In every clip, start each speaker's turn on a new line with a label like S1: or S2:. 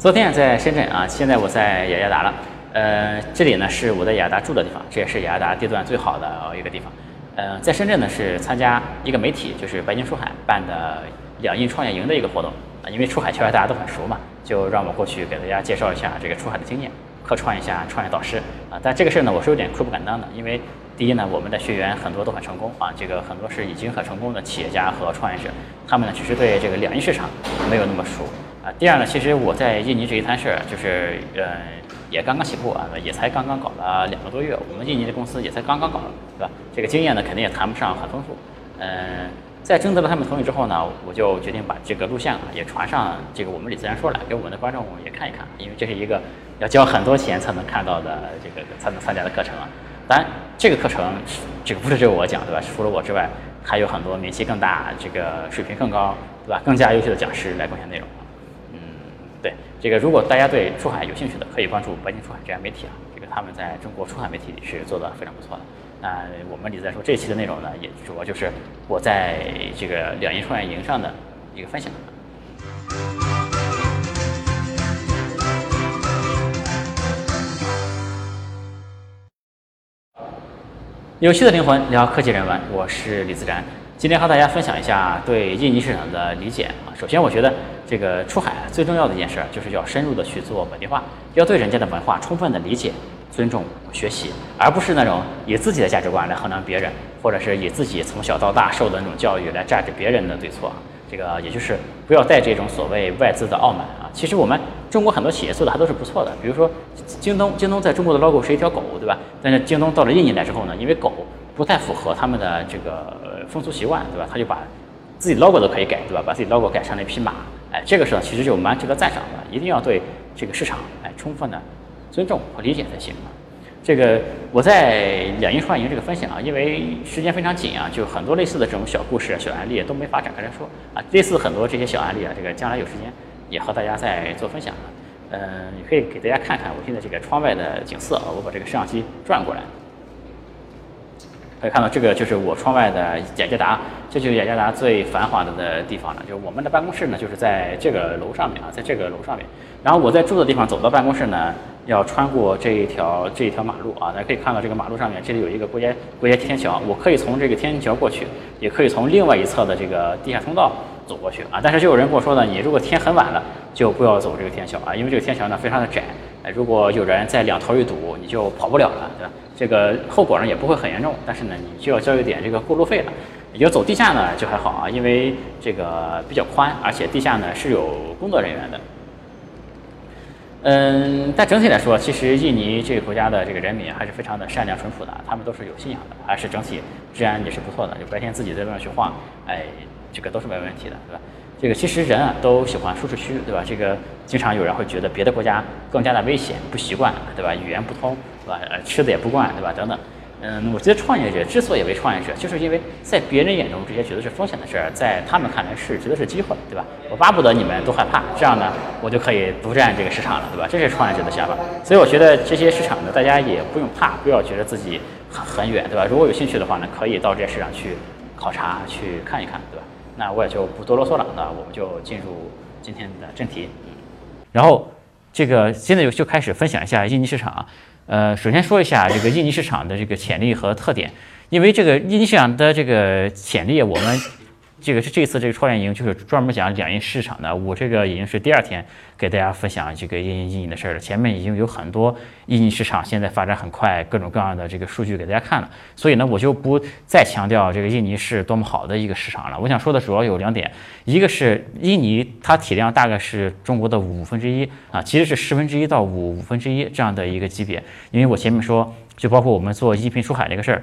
S1: 昨天在深圳啊，现在我在雅加达了。呃，这里呢是我在雅加达住的地方，这也是雅加达地段最好的一个地方。呃，在深圳呢是参加一个媒体，就是白金出海办的两印创业营的一个活动啊。因为出海圈大家都很熟嘛，就让我过去给大家介绍一下这个出海的经验，客串一下创业导师啊。但这个事儿呢，我是有点愧不敢当的，因为第一呢，我们的学员很多都很成功啊，这个很多是已经很成功的企业家和创业者，他们呢只是对这个两印市场没有那么熟啊。第二呢，其实我在印尼这一摊事儿，就是呃。也刚刚起步啊，也才刚刚搞了两个多月，我们印尼的公司也才刚刚搞，对吧？这个经验呢，肯定也谈不上很丰富。嗯，在征得了他们同意之后呢，我就决定把这个录像啊也传上这个我们李自然说来，给我们的观众也看一看，因为这是一个要交很多钱才能看到的这个才能参加的课程啊。当然，这个课程这个不是只有我讲，对吧？除了我之外，还有很多名气更大、这个水平更高，对吧？更加优秀的讲师来贡献内容。这个，如果大家对出海有兴趣的，可以关注白金出海这家媒体啊。这个他们在中国出海媒体是做的非常不错的。那我们李在说这期的内容呢，也主要就是我在这个两银创业营上的一个分享。有趣的灵魂聊科技人文，我是李自然。今天和大家分享一下对印尼市场的理解啊。首先，我觉得这个出海最重要的一件事就是要深入的去做本地化，要对人家的文化充分的理解、尊重、学习，而不是那种以自己的价值观来衡量别人，或者是以自己从小到大受的那种教育来榨着别人的对错。这个也就是不要带这种所谓外资的傲慢啊。其实我们中国很多企业做的还都是不错的，比如说京东，京东在中国的 logo 是一条狗，对吧？但是京东到了印尼来之后呢，因为狗不太符合他们的这个。风俗习惯，对吧？他就把自己 logo 都可以改，对吧？把自己 logo 改成了一匹马，哎，这个时候其实就蛮值得赞赏的。一定要对这个市场哎充分的尊重和理解才行啊。这个我在两银创业营这个分享啊，因为时间非常紧啊，就很多类似的这种小故事、小案例都没法展开来说啊。类似很多这些小案例啊，这个将来有时间也和大家再做分享啊。嗯，也可以给大家看看我现在这个窗外的景色啊。我把这个摄像机转过来。可以看到，这个就是我窗外的雅加达，这就是雅加达最繁华的的地方了。就我们的办公室呢，就是在这个楼上面啊，在这个楼上面。然后我在住的地方走到办公室呢，要穿过这一条这一条马路啊。大家可以看到，这个马路上面这里有一个过街过街天桥，我可以从这个天桥过去，也可以从另外一侧的这个地下通道走过去啊。但是就有人跟我说呢，你如果天很晚了，就不要走这个天桥啊，因为这个天桥呢非常的窄，如果有人在两头一堵，你就跑不了了，对吧？这个后果呢也不会很严重，但是呢，你就要交一点这个过路费了。你就走地下呢就还好啊，因为这个比较宽，而且地下呢是有工作人员的。嗯，但整体来说，其实印尼这个国家的这个人民还是非常的善良淳朴的，他们都是有信仰的，还是整体治安也是不错的。就白天自己在路上去晃，哎，这个都是没问题的，对吧？这个其实人啊都喜欢舒适区，对吧？这个经常有人会觉得别的国家更加的危险，不习惯，对吧？语言不通，对吧？呃，吃的也不惯，对吧？等等。嗯，我觉得创业者之所以为创业者，就是因为在别人眼中这些觉得是风险的事儿，在他们看来是觉得是机会，对吧？我巴不得你们都害怕，这样呢，我就可以独占这个市场了，对吧？这是创业者的想法。所以我觉得这些市场呢，大家也不用怕，不要觉得自己很很远，对吧？如果有兴趣的话呢，可以到这些市场去考察，去看一看，对吧？那我也就不多啰嗦了，那我们就进入今天的正题。嗯然后这个现在就就开始分享一下印尼市场啊。呃，首先说一下这个印尼市场的这个潜力和特点，因为这个印尼市场的这个潜力，我们。这个是这次这个创业营，就是专门讲两印市场的。我这个已经是第二天给大家分享这个印印尼的事儿了。前面已经有很多印尼市场现在发展很快，各种各样的这个数据给大家看了。所以呢，我就不再强调这个印尼是多么好的一个市场了。我想说的主要有两点，一个是印尼它体量大概是中国的五分之一啊，其实是十分之一到五五分之一这样的一个级别。因为我前面说，就包括我们做音频出海这个事儿，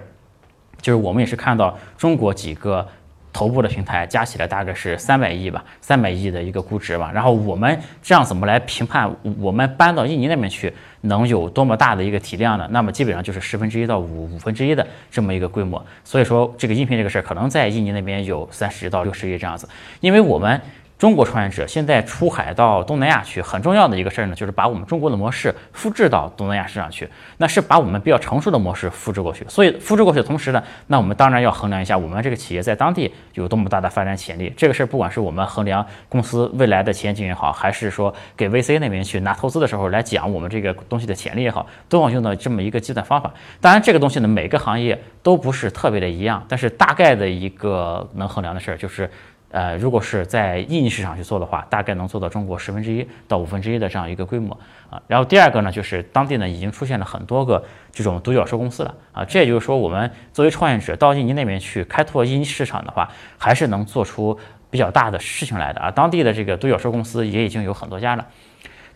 S1: 就是我们也是看到中国几个。头部的平台加起来大概是三百亿吧，三百亿的一个估值吧。然后我们这样怎么来评判我们搬到印尼那边去能有多么大的一个体量呢？那么基本上就是十分之一到五五分之一的这么一个规模。所以说这个应聘这个事儿可能在印尼那边有三十到六十亿这样子，因为我们中国创业者现在出海到东南亚去，很重要的一个事儿呢，就是把我们中国的模式复制到东南亚市场去。那是把我们比较成熟的模式复制过去。所以复制过去的同时呢，那我们当然要衡量一下我们这个企业在当地有多么大的发展潜力。这个事儿不管是我们衡量公司未来的前景也好，还是说给 VC 那边去拿投资的时候来讲我们这个东西的潜力也好，都要用到这么一个计算方法。当然，这个东西呢，每个行业都不是特别的一样，但是大概的一个能衡量的事儿就是。呃，如果是在印尼市场去做的话，大概能做到中国十分之一到五分之一的这样一个规模啊。然后第二个呢，就是当地呢已经出现了很多个这种独角兽公司了啊。这也就是说，我们作为创业者到印尼那边去开拓印尼市场的话，还是能做出比较大的事情来的啊。当地的这个独角兽公司也已经有很多家了。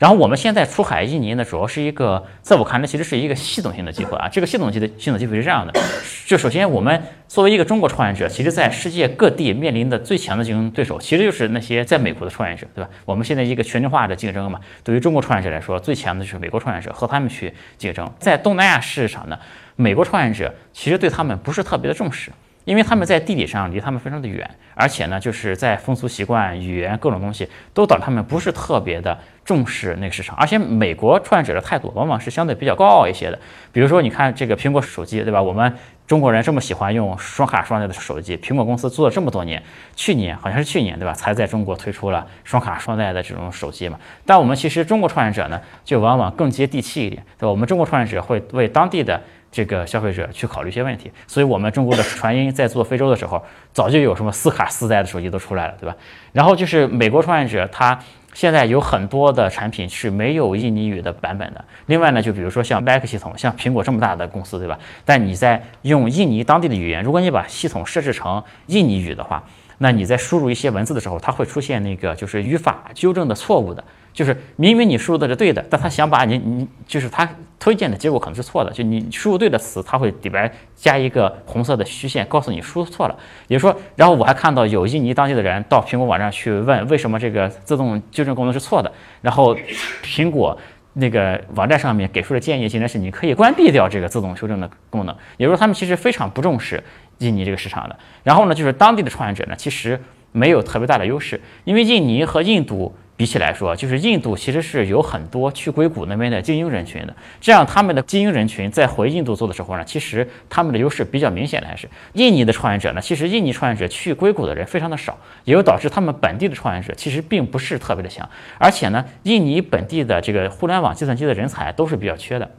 S1: 然后我们现在出海印尼呢，主要是一个，在我看来，其实是一个系统性的机会啊。这个系统性的系统机会是这样的：就首先，我们作为一个中国创业者，其实在世界各地面临的最强的竞争对手，其实就是那些在美国的创业者，对吧？我们现在一个全球化的竞争嘛，对于中国创业者来说，最强的就是美国创业者，和他们去竞争。在东南亚市场呢，美国创业者其实对他们不是特别的重视。因为他们在地理上离他们非常的远，而且呢，就是在风俗习惯、语言各种东西都导致他们不是特别的重视那个市场。而且美国创业者的态度往往是相对比较高傲一些的。比如说，你看这个苹果手机，对吧？我们中国人这么喜欢用双卡双待的手机，苹果公司做了这么多年，去年好像是去年，对吧？才在中国推出了双卡双待的这种手机嘛。但我们其实中国创业者呢，就往往更接地气一点，对吧？我们中国创业者会为当地的。这个消费者去考虑一些问题，所以我们中国的传音在做非洲的时候，早就有什么四卡四代的手机都出来了，对吧？然后就是美国创业者，他现在有很多的产品是没有印尼语的版本的。另外呢，就比如说像 Mac 系统，像苹果这么大的公司，对吧？但你在用印尼当地的语言，如果你把系统设置成印尼语的话，那你在输入一些文字的时候，它会出现那个就是语法纠正的错误的。就是明明你输入的是对的，但他想把你你就是他推荐的结果可能是错的。就你输入对的词，他会里边加一个红色的虚线，告诉你输入错了。也就是说，然后我还看到有印尼当地的人到苹果网站去问为什么这个自动纠正功能是错的，然后苹果那个网站上面给出的建议竟然是你可以关闭掉这个自动修正的功能。也就是说，他们其实非常不重视印尼这个市场的。然后呢，就是当地的创业者呢，其实没有特别大的优势，因为印尼和印度。比起来说，就是印度其实是有很多去硅谷那边的精英人群的，这样他们的精英人群在回印度做的时候呢，其实他们的优势比较明显的还是印尼的创业者呢。其实印尼创业者去硅谷的人非常的少，也就导致他们本地的创业者其实并不是特别的强，而且呢，印尼本地的这个互联网计算机的人才都是比较缺的。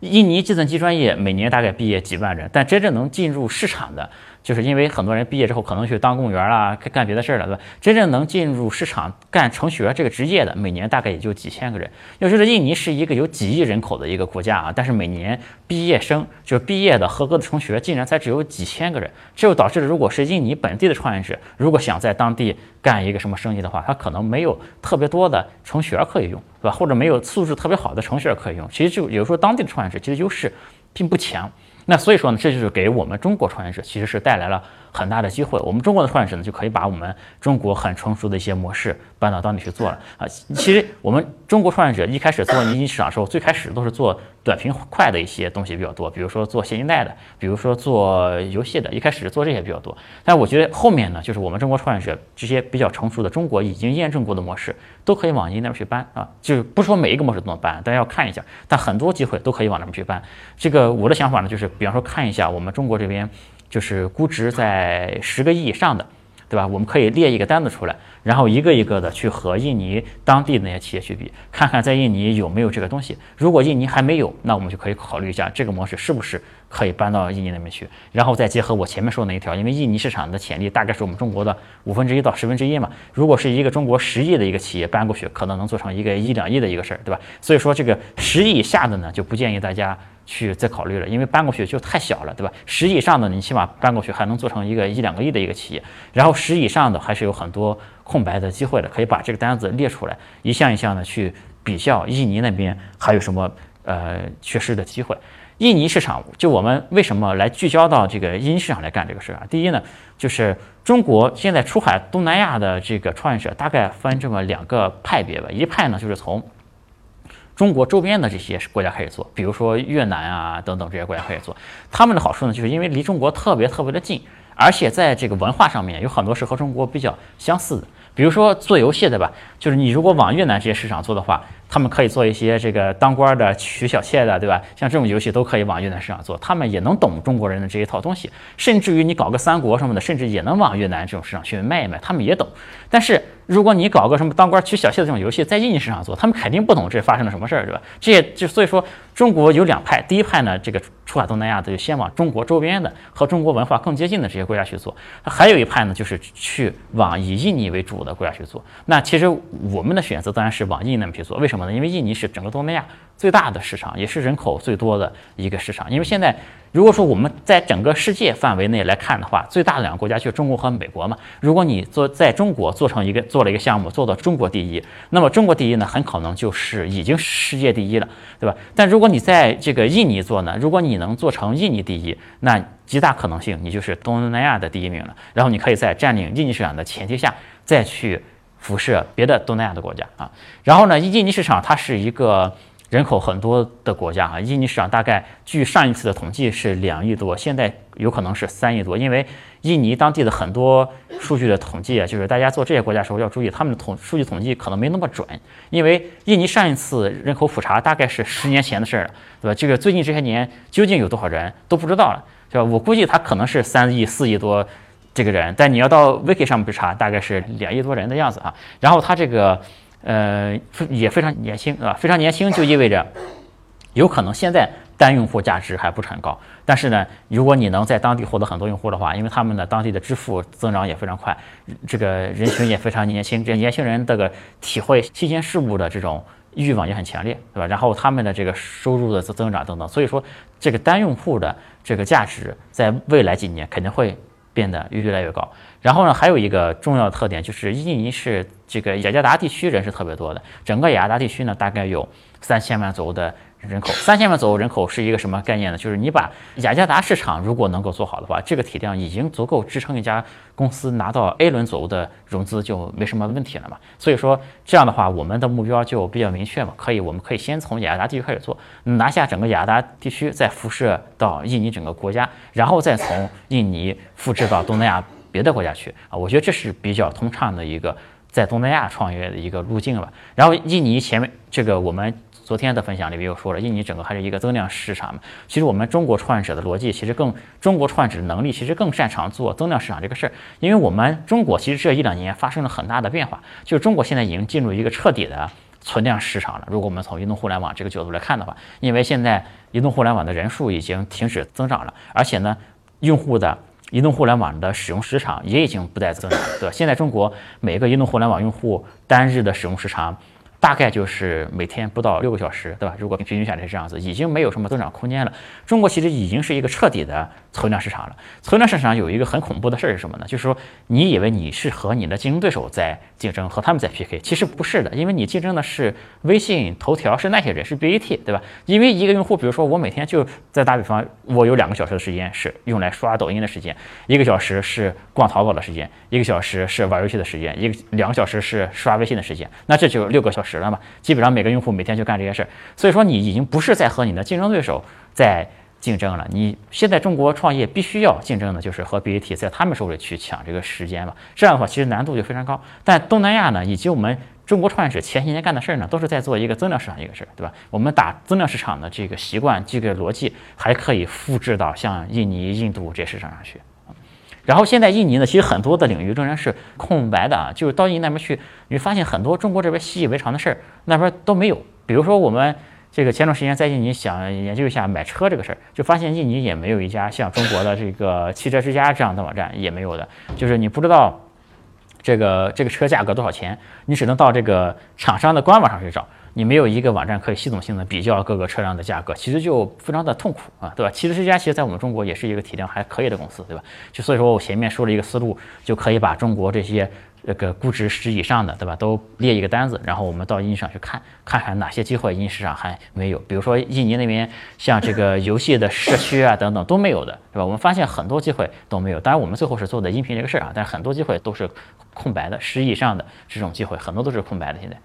S1: 印尼计算机专业每年大概毕业几万人，但真正能进入市场的。就是因为很多人毕业之后可能去当公务员啦，干别的事儿了，对吧？真正能进入市场干程序员这个职业的，每年大概也就几千个人。要知道，印尼是一个有几亿人口的一个国家啊，但是每年毕业生就是毕业的合格的程序员，竟然才只有几千个人。这就导致了，如果是印尼本地的创业者，如果想在当地干一个什么生意的话，他可能没有特别多的程序员可以用，对吧？或者没有素质特别好的程序员可以用。其实就有时候当地的创业者其实优势并不强。那所以说呢，这就是给我们中国创业者其实是带来了很大的机会。我们中国的创业者呢，就可以把我们中国很成熟的一些模式搬到当地去做了啊。其实我们中国创业者一开始做民营市场的时候，最开始都是做短平快的一些东西比较多，比如说做现金贷的，比如说做游戏的，一开始做这些比较多。但我觉得后面呢，就是我们中国创业者这些比较成熟的中国已经验证过的模式，都可以往您那边去搬啊。就是不说每一个模式都能搬，大家要看一下，但很多机会都可以往那边去搬。这个我的想法呢，就是。比方说，看一下我们中国这边，就是估值在十个亿以上的，对吧？我们可以列一个单子出来，然后一个一个的去和印尼当地那些企业去比，看看在印尼有没有这个东西。如果印尼还没有，那我们就可以考虑一下这个模式是不是可以搬到印尼那边去。然后再结合我前面说的那一条，因为印尼市场的潜力大概是我们中国的五分之一到十分之一嘛。如果是一个中国十亿的一个企业搬过去，可能能做成一个一两亿的一个事儿，对吧？所以说这个十亿以下的呢，就不建议大家。去再考虑了，因为搬过去就太小了，对吧？十以上的你起码搬过去还能做成一个一两个亿的一个企业，然后十以上的还是有很多空白的机会的，可以把这个单子列出来，一项一项的去比较印尼那边还有什么呃缺失的机会。印尼市场就我们为什么来聚焦到这个印尼市场来干这个事儿啊？第一呢，就是中国现在出海东南亚的这个创业者大概分这么两个派别吧，一派呢就是从。中国周边的这些国家开始做，比如说越南啊等等这些国家开始做，他们的好处呢，就是因为离中国特别特别的近，而且在这个文化上面有很多是和中国比较相似的。比如说做游戏，对吧？就是你如果往越南这些市场做的话，他们可以做一些这个当官的、娶小妾的，对吧？像这种游戏都可以往越南市场做，他们也能懂中国人的这一套东西。甚至于你搞个三国什么的，甚至也能往越南这种市场去卖一卖，他们也懂。但是如果你搞个什么当官娶小妾的这种游戏，在印尼市场做，他们肯定不懂这发生了什么事儿，对吧？这也就所以说，中国有两派，第一派呢，这个出海东南亚的就先往中国周边的和中国文化更接近的这些国家去做；还有一派呢，就是去往以印尼为主的国家去做。那其实我们的选择当然是往印尼那边去做，为什么呢？因为印尼是整个东南亚最大的市场，也是人口最多的一个市场。因为现在如果说我们在整个世界范围内来看的话，最大的两个国家就是中国和美国嘛。如果你做在中国做成一个做了一个项目，做到中国第一，那么中国第一呢，很可能就是已经世界第一了，对吧？但如果你在这个印尼做呢，如果你能做成印尼第一，那极大可能性你就是东南亚的第一名了。然后你可以在占领印尼市场的前提下，再去辐射别的东南亚的国家啊。然后呢，印尼市场它是一个。人口很多的国家啊，印尼市场大概据上一次的统计是两亿多，现在有可能是三亿多，因为印尼当地的很多数据的统计啊，就是大家做这些国家的时候要注意，他们的统数据统计可能没那么准，因为印尼上一次人口普查大概是十年前的事儿了，对吧？这个最近这些年究竟有多少人都不知道了，是吧？我估计它可能是三亿、四亿多这个人，但你要到 Wiki 上面去查，大概是两亿多人的样子啊。然后它这个。呃，也非常年轻，啊，非常年轻就意味着 有可能现在单用户价值还不是很高，但是呢，如果你能在当地获得很多用户的话，因为他们的当地的支付增长也非常快，这个人群也非常年轻，这年轻人这个体会新鲜事物的这种欲望也很强烈，对吧？然后他们的这个收入的增增长等等，所以说这个单用户的这个价值在未来几年肯定会。变得越来越高，然后呢，还有一个重要的特点就是印尼是这个雅加达地区人是特别多的，整个雅加达地区呢大概有三千万左右的。人口三千万左右人口是一个什么概念呢？就是你把雅加达市场如果能够做好的话，这个体量已经足够支撑一家公司拿到 A 轮左右的融资，就没什么问题了嘛。所以说这样的话，我们的目标就比较明确嘛，可以，我们可以先从雅加达地区开始做，拿下整个雅加达地区，再辐射到印尼整个国家，然后再从印尼复制到东南亚别的国家去啊。我觉得这是比较通畅的一个在东南亚创业的一个路径了。然后印尼前面这个我们。昨天的分享里面又说了，印尼整个还是一个增量市场嘛。其实我们中国创业者的逻辑，其实更中国创业者的能力，其实更擅长做增量市场这个事儿。因为我们中国其实这一两年发生了很大的变化，就是中国现在已经进入一个彻底的存量市场了。如果我们从移动互联网这个角度来看的话，因为现在移动互联网的人数已经停止增长了，而且呢，用户的移动互联网的使用时长也已经不再增长，对吧？现在中国每个移动互联网用户单日的使用时长。大概就是每天不到六个小时，对吧？如果平均下来是这样子，已经没有什么增长空间了。中国其实已经是一个彻底的存量市场了。存量市场有一个很恐怖的事儿是什么呢？就是说，你以为你是和你的竞争对手在竞争，和他们在 PK，其实不是的，因为你竞争的是微信、头条，是那些人，是 BAT，对吧？因为一个用户，比如说我每天就在打比方，我有两个小时的时间是用来刷抖音的时间，一个小时是逛淘宝的时间，一个小时是玩游戏的时间，一个两个小时是刷微信的时间，那这就六个小时。了嘛，基本上每个用户每天就干这些事儿，所以说你已经不是在和你的竞争对手在竞争了。你现在中国创业必须要竞争的就是和 BAT 在他们手里去抢这个时间嘛。这样的话，其实难度就非常高。但东南亚呢，以及我们中国创业者前些年干的事儿呢，都是在做一个增量市场一个事儿，对吧？我们打增量市场的这个习惯、这个逻辑，还可以复制到像印尼、印度这些市场上去。然后现在印尼呢，其实很多的领域仍然是空白的啊，就是到印尼那边去，你发现很多中国这边习以为常的事儿，那边都没有。比如说我们这个前段时间在印尼想研究一下买车这个事儿，就发现印尼也没有一家像中国的这个汽车之家这样的网站，也没有的。就是你不知道这个这个车价格多少钱，你只能到这个厂商的官网上去找。你没有一个网站可以系统性的比较各个车辆的价格，其实就非常的痛苦啊，对吧？汽车之家其实在我们中国也是一个体量还可以的公司，对吧？就所以说我前面说了一个思路，就可以把中国这些这个估值十以上的，对吧？都列一个单子，然后我们到印尼上去看，看看哪些机会印尼市场还没有。比如说印尼那边像这个游戏的社区啊等等都没有的，对吧？我们发现很多机会都没有。当然我们最后是做的音频这个事儿啊，但是很多机会都是空白的，十以上的这种机会很多都是空白的，现在。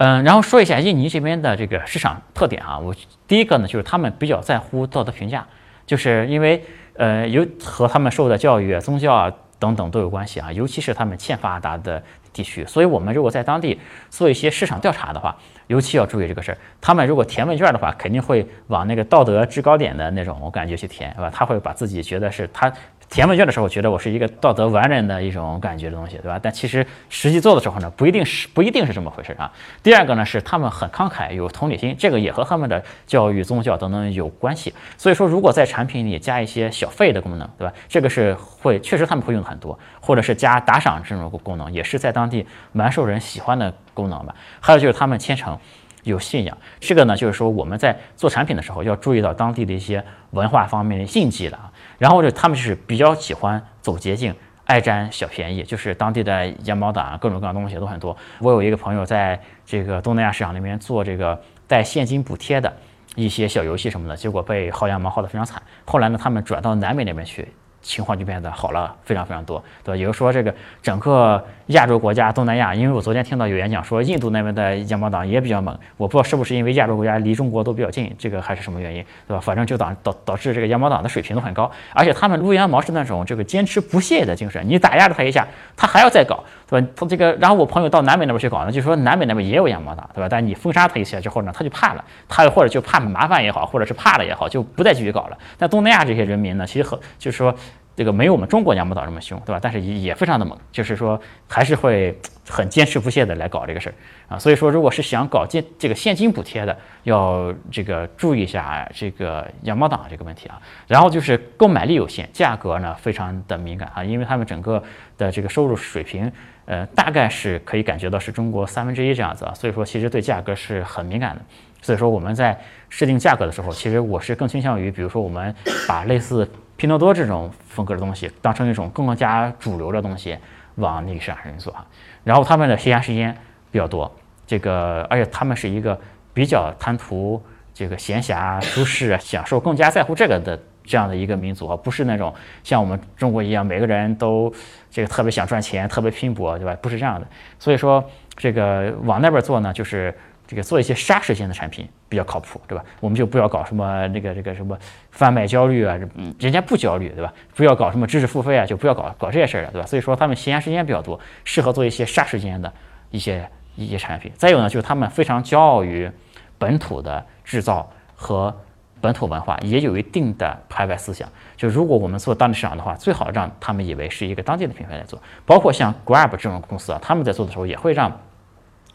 S1: 嗯，然后说一下印尼这边的这个市场特点啊，我第一个呢就是他们比较在乎道德评价，就是因为呃有和他们受的教育、宗教啊等等都有关系啊，尤其是他们欠发达的地区。所以，我们如果在当地做一些市场调查的话，尤其要注意这个事儿。他们如果填问卷的话，肯定会往那个道德制高点的那种我感觉去填，是吧？他会把自己觉得是他。填问卷的时候，我觉得我是一个道德完人的一种感觉的东西，对吧？但其实实际做的时候呢，不一定是不一定是这么回事啊。第二个呢，是他们很慷慨，有同理心，这个也和他们的教育、宗教等等有关系。所以说，如果在产品里加一些小费的功能，对吧？这个是会确实他们会用很多，或者是加打赏这种功能，也是在当地蛮受人喜欢的功能吧。还有就是他们虔诚。有信仰，这个呢，就是说我们在做产品的时候要注意到当地的一些文化方面的禁忌了。然后呢他们就是比较喜欢走捷径，爱占小便宜，就是当地的羊毛党各种各样东西都很多。我有一个朋友在这个东南亚市场那边做这个带现金补贴的一些小游戏什么的，结果被薅羊毛薅得非常惨。后来呢，他们转到南美那边去。情况就变得好了，非常非常多，对吧？也就是说，这个整个亚洲国家、东南亚，因为我昨天听到有演讲说，印度那边的羊毛党也比较猛，我不知道是不是因为亚洲国家离中国都比较近，这个还是什么原因，对吧？反正就导导导致这个羊毛党的水平都很高，而且他们撸羊毛是那种这个坚持不懈的精神，你打压了他一下，他还要再搞，对吧？他这个，然后我朋友到南美那边去搞呢，就说南美那边也有羊毛党，对吧？但你封杀他一些之后呢，他就怕了，他或者就怕麻烦也好，或者是怕了也好，就不再继续搞了。但东南亚这些人民呢，其实很就是说。这个没有我们中国羊毛党这么凶，对吧？但是也也非常的猛，就是说还是会很坚持不懈的来搞这个事儿啊。所以说，如果是想搞现这个现金补贴的，要这个注意一下这个羊毛党这个问题啊。然后就是购买力有限，价格呢非常的敏感啊，因为他们整个的这个收入水平，呃，大概是可以感觉到是中国三分之一这样子啊。所以说，其实对价格是很敏感的。所以说我们在设定价格的时候，其实我是更倾向于，比如说我们把类似。拼多多这种风格的东西当成一种更加主流的东西往那个市场上做哈，然后他们的闲暇时间比较多，这个而且他们是一个比较贪图这个闲暇舒适享受，更加在乎这个的这样的一个民族啊，不是那种像我们中国一样每个人都这个特别想赚钱，特别拼搏，对吧？不是这样的，所以说这个往那边做呢，就是。这个做一些杀时间的产品比较靠谱，对吧？我们就不要搞什么那个这个什么贩卖焦虑啊，人家不焦虑，对吧？不要搞什么知识付费啊，就不要搞搞这些事儿了，对吧？所以说他们闲暇时间比较多，适合做一些杀时间的一些一些产品。再有呢，就是他们非常骄傲于本土的制造和本土文化，也有一定的排外思想。就如果我们做当地市场的话，最好让他们以为是一个当地的品牌来做，包括像 Grab 这种公司啊，他们在做的时候也会让。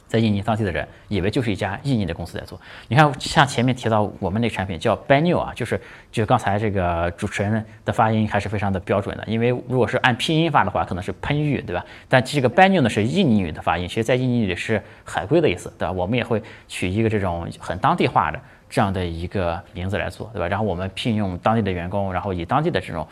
S1: 在印尼当地的人以为就是一家印尼的公司在做。你看，像前面提到我们那产品叫 Banu 啊，就是就刚才这个主持人的发音还是非常的标准的。因为如果是按拼音发的话，可能是喷玉，对吧？但这个 Banu 呢是印尼语的发音，其实在印尼里是海龟的意思，对吧？我们也会取一个这种很当地化的这样的一个名字来做，对吧？然后我们聘用当地的员工，然后以当地的这种。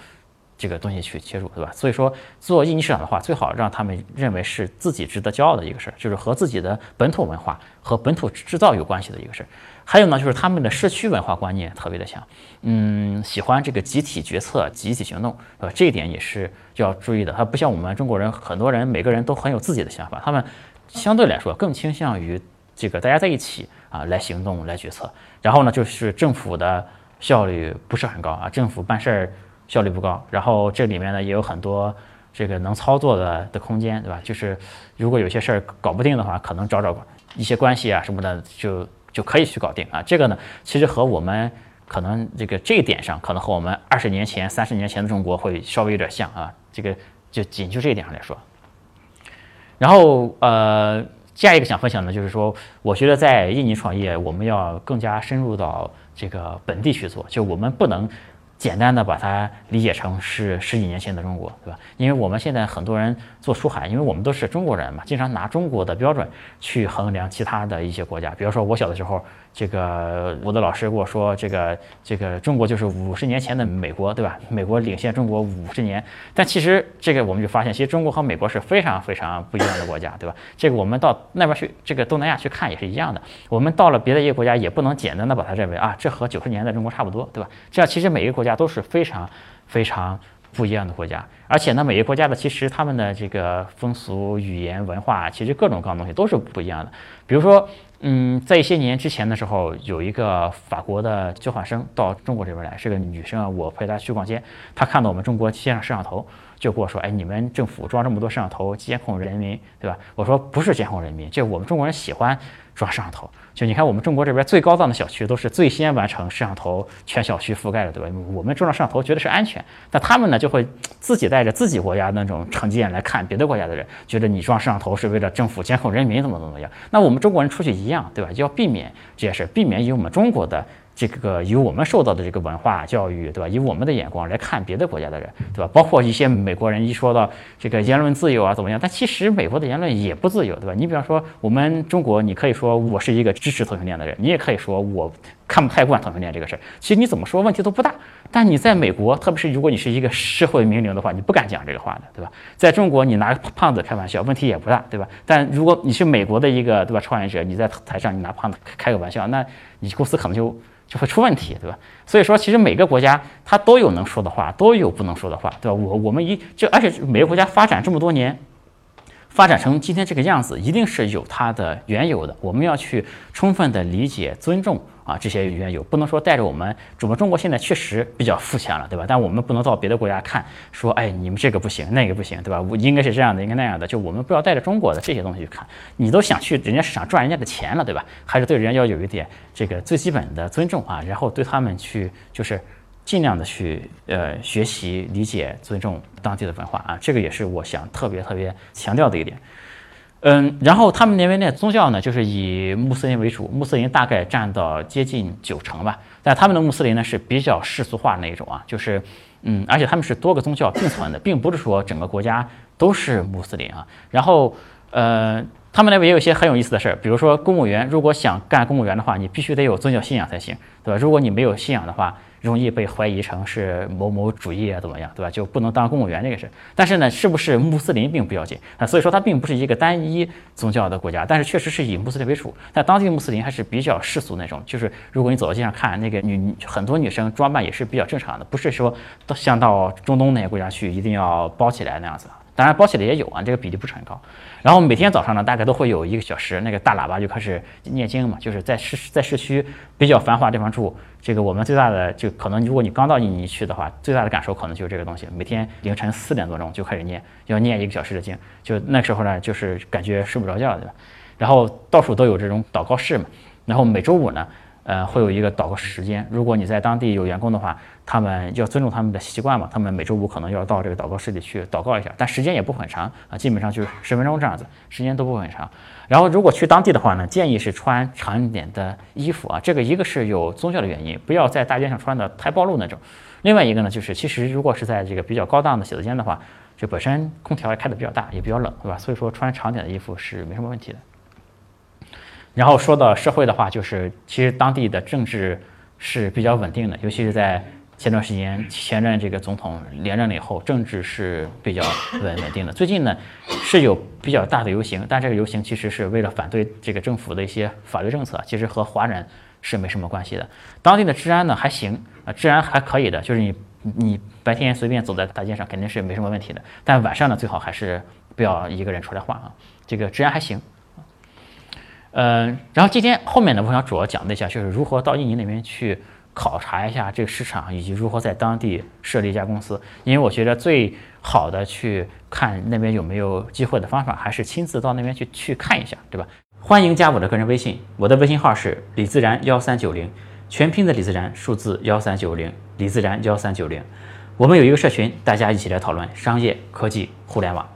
S1: 这个东西去切入，对吧？所以说做印尼市场的话，最好让他们认为是自己值得骄傲的一个事儿，就是和自己的本土文化和本土制造有关系的一个事儿。还有呢，就是他们的社区文化观念特别的强，嗯，喜欢这个集体决策、集体行动，呃？这一点也是要注意的。它不像我们中国人，很多人每个人都很有自己的想法，他们相对来说更倾向于这个大家在一起啊来行动、来决策。然后呢，就是政府的效率不是很高啊，政府办事儿。效率不高，然后这里面呢也有很多这个能操作的的空间，对吧？就是如果有些事儿搞不定的话，可能找找一些关系啊什么的，就就可以去搞定啊。这个呢，其实和我们可能这个这一点上，可能和我们二十年前、三十年前的中国会稍微有点像啊。这个就仅就这一点上来说，然后呃，下一个想分享的就是说，我觉得在印尼创业，我们要更加深入到这个本地去做，就我们不能。简单的把它理解成是十几年前的中国，对吧？因为我们现在很多人做出海，因为我们都是中国人嘛，经常拿中国的标准去衡量其他的一些国家。比如说我小的时候。这个我的老师跟我说，这个这个中国就是五十年前的美国，对吧？美国领先中国五十年，但其实这个我们就发现，其实中国和美国是非常非常不一样的国家，对吧？这个我们到那边去，这个东南亚去看也是一样的。我们到了别的一个国家，也不能简单的把它认为啊，这和九十年代中国差不多，对吧？这样其实每一个国家都是非常非常不一样的国家，而且呢，每一个国家的其实他们的这个风俗、语言、文化，其实各种各样东西都是不一样的。比如说。嗯，在一些年之前的时候，有一个法国的交换生到中国这边来，是个女生啊。我陪她去逛街，她看到我们中国线上摄像头，就跟我说，哎，你们政府装这么多摄像头监控人民，对吧？我说不是监控人民，就我们中国人喜欢装摄像头。就你看，我们中国这边最高档的小区都是最先完成摄像头全小区覆盖的，对吧？我们装上摄像头觉得是安全，但他们呢就会自己带着自己国家那种成见来看别的国家的人，觉得你装摄像头是为了政府监控人民，怎么怎么样？那我们中国人出去一样，对吧？要避免这些事，避免以我们中国的。这个以我们受到的这个文化教育，对吧？以我们的眼光来看别的国家的人，对吧？包括一些美国人一说到这个言论自由啊，怎么样？但其实美国的言论也不自由，对吧？你比方说我们中国，你可以说我是一个支持同性恋的人，你也可以说我看不太惯同性恋这个事儿。其实你怎么说问题都不大。但你在美国，特别是如果你是一个社会名流的话，你不敢讲这个话的，对吧？在中国，你拿胖子开玩笑，问题也不大，对吧？但如果你是美国的一个对吧创业者，你在台上你拿胖子开个玩笑，那你公司可能就。就会出问题，对吧？所以说，其实每个国家它都有能说的话，都有不能说的话，对吧？我我们一就而且每个国家发展这么多年。发展成今天这个样子，一定是有它的缘由的。我们要去充分的理解、尊重啊这些缘由，不能说带着我们，我们中国现在确实比较富强了，对吧？但我们不能到别的国家看，说哎你们这个不行，那个不行，对吧？我应该是这样的，应该那样的，就我们不要带着中国的这些东西去看。你都想去人家市场赚人家的钱了，对吧？还是对人家要有一点这个最基本的尊重啊，然后对他们去就是。尽量的去呃学习、理解、尊重当地的文化啊，这个也是我想特别特别强调的一点。嗯，然后他们那边的宗教呢，就是以穆斯林为主，穆斯林大概占到接近九成吧。但他们的穆斯林呢是比较世俗化的那一种啊，就是嗯，而且他们是多个宗教并存的，并不是说整个国家都是穆斯林啊。然后呃，他们那边也有一些很有意思的事儿，比如说公务员，如果想干公务员的话，你必须得有宗教信仰才行，对吧？如果你没有信仰的话，容易被怀疑成是某某主义啊，怎么样，对吧？就不能当公务员这个事。但是呢，是不是穆斯林并不要紧啊？所以说它并不是一个单一宗教的国家，但是确实是以穆斯林为主。但当地穆斯林还是比较世俗那种，就是如果你走到街上看那个女很多女生装扮也是比较正常的，不是说到像到中东那些国家去一定要包起来那样子。当然包起来也有啊，这个比例不是很高。然后每天早上呢，大概都会有一个小时，那个大喇叭就开始念经嘛，就是在市在市区比较繁华地方住。这个我们最大的就可能，如果你刚到印尼去的话，最大的感受可能就是这个东西。每天凌晨四点多钟就开始念，要念一个小时的经，就那时候呢，就是感觉睡不着觉，对吧？然后到处都有这种祷告室嘛。然后每周五呢。呃，会有一个祷告时间。如果你在当地有员工的话，他们要尊重他们的习惯嘛，他们每周五可能要到这个祷告室里去祷告一下，但时间也不很长啊，基本上就是十分钟这样子，时间都不会很长。然后如果去当地的话呢，建议是穿长一点的衣服啊，这个一个是有宗教的原因，不要在大街上穿的太暴露那种。另外一个呢，就是其实如果是在这个比较高档的写字间的话，这本身空调也开的比较大，也比较冷，对吧？所以说穿长点的衣服是没什么问题的。然后说到社会的话，就是其实当地的政治是比较稳定的，尤其是在前段时间前任这个总统连任了以后，政治是比较稳稳定的。最近呢是有比较大的游行，但这个游行其实是为了反对这个政府的一些法律政策，其实和华人是没什么关系的。当地的治安呢还行啊，治安还可以的，就是你你白天随便走在大街上肯定是没什么问题的，但晚上呢最好还是不要一个人出来晃啊，这个治安还行。嗯，然后今天后面呢，我想主要讲的一下，就是如何到印尼那边去考察一下这个市场，以及如何在当地设立一家公司。因为我觉得最好的去看那边有没有机会的方法，还是亲自到那边去去看一下，对吧？欢迎加我的个人微信，我的微信号是李自然幺三九零，全拼的李自然，数字幺三九零，李自然幺三九零。我们有一个社群，大家一起来讨论商业、科技、互联网。